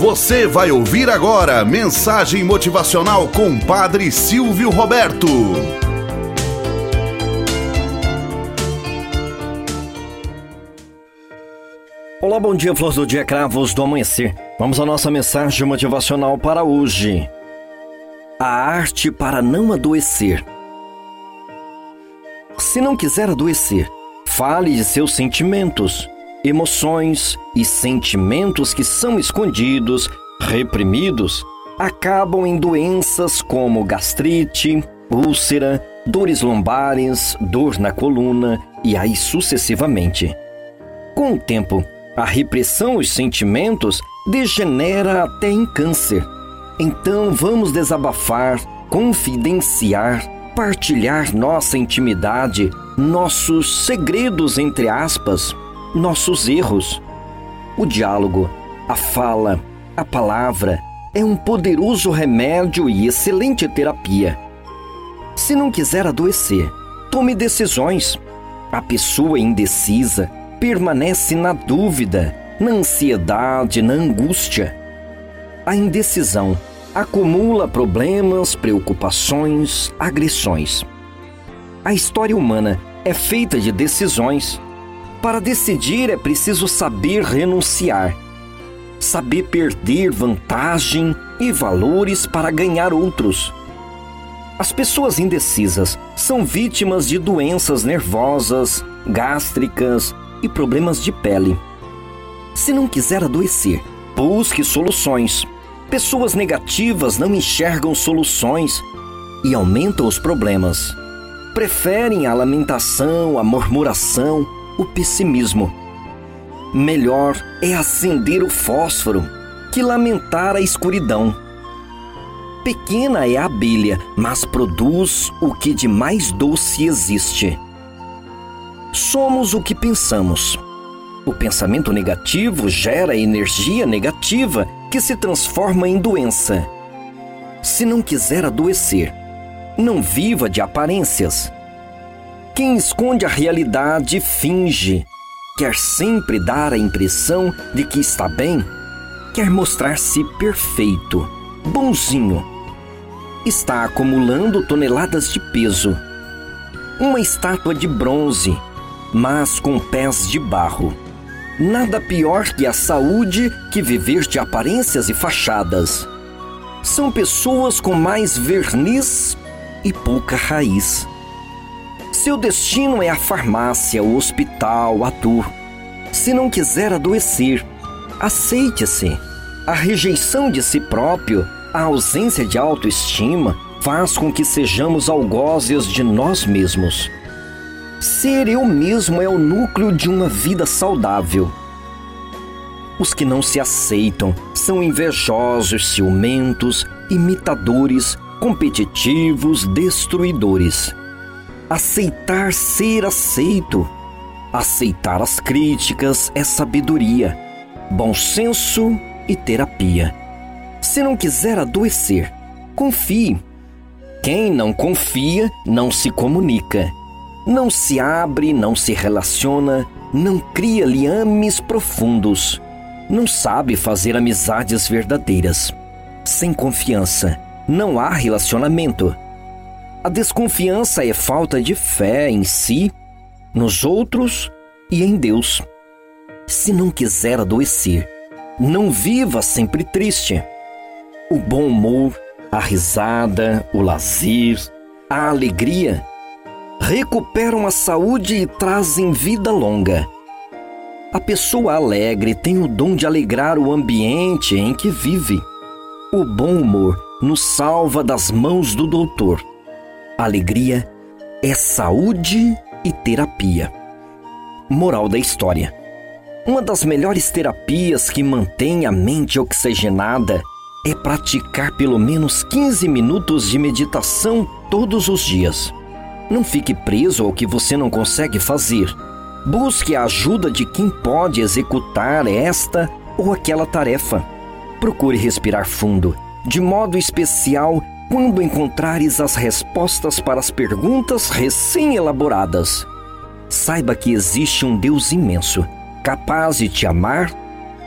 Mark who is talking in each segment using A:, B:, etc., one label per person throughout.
A: Você vai ouvir agora mensagem motivacional com Padre Silvio Roberto.
B: Olá, bom dia, flores do dia, cravos do amanhecer. Vamos à nossa mensagem motivacional para hoje. A arte para não adoecer. Se não quiser adoecer, fale de seus sentimentos Emoções e sentimentos que são escondidos, reprimidos, acabam em doenças como gastrite, úlcera, dores lombares, dor na coluna e aí sucessivamente. Com o tempo, a repressão dos sentimentos degenera até em câncer. Então vamos desabafar, confidenciar, partilhar nossa intimidade, nossos segredos entre aspas nossos erros. O diálogo, a fala, a palavra é um poderoso remédio e excelente terapia. Se não quiser adoecer, tome decisões. A pessoa indecisa permanece na dúvida, na ansiedade, na angústia. A indecisão acumula problemas, preocupações, agressões. A história humana é feita de decisões para decidir é preciso saber renunciar, saber perder vantagem e valores para ganhar outros. As pessoas indecisas são vítimas de doenças nervosas, gástricas e problemas de pele. Se não quiser adoecer, busque soluções. Pessoas negativas não enxergam soluções e aumentam os problemas. Preferem a lamentação, a murmuração o pessimismo. Melhor é acender o fósforo que lamentar a escuridão. Pequena é a abelha, mas produz o que de mais doce existe. Somos o que pensamos. O pensamento negativo gera energia negativa que se transforma em doença. Se não quiser adoecer, não viva de aparências quem esconde a realidade finge. Quer sempre dar a impressão de que está bem. Quer mostrar-se perfeito, bonzinho. Está acumulando toneladas de peso. Uma estátua de bronze, mas com pés de barro. Nada pior que a saúde que viver de aparências e fachadas. São pessoas com mais verniz e pouca raiz. Seu destino é a farmácia, o hospital, a dor. Se não quiser adoecer, aceite-se. A rejeição de si próprio, a ausência de autoestima, faz com que sejamos algozes de nós mesmos. Ser eu mesmo é o núcleo de uma vida saudável. Os que não se aceitam são invejosos, ciumentos, imitadores, competitivos, destruidores aceitar ser aceito. Aceitar as críticas é sabedoria, bom senso e terapia. Se não quiser adoecer, confie. Quem não confia não se comunica, não se abre, não se relaciona, não cria liames profundos, não sabe fazer amizades verdadeiras. Sem confiança, não há relacionamento. A desconfiança é falta de fé em si, nos outros e em Deus. Se não quiser adoecer, não viva sempre triste. O bom humor, a risada, o lazer, a alegria recuperam a saúde e trazem vida longa. A pessoa alegre tem o dom de alegrar o ambiente em que vive. O bom humor nos salva das mãos do doutor alegria é saúde e terapia. Moral da história: Uma das melhores terapias que mantém a mente oxigenada é praticar pelo menos 15 minutos de meditação todos os dias. Não fique preso ao que você não consegue fazer. Busque a ajuda de quem pode executar esta ou aquela tarefa. Procure respirar fundo, de modo especial quando encontrares as respostas para as perguntas recém-elaboradas. Saiba que existe um Deus imenso, capaz de te amar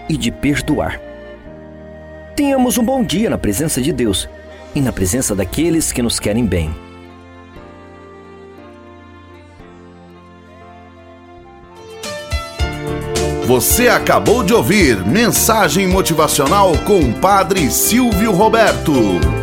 B: e de perdoar. Tenhamos um bom dia na presença de Deus e na presença daqueles que nos querem bem.
A: Você acabou de ouvir Mensagem Motivacional com o Padre Silvio Roberto.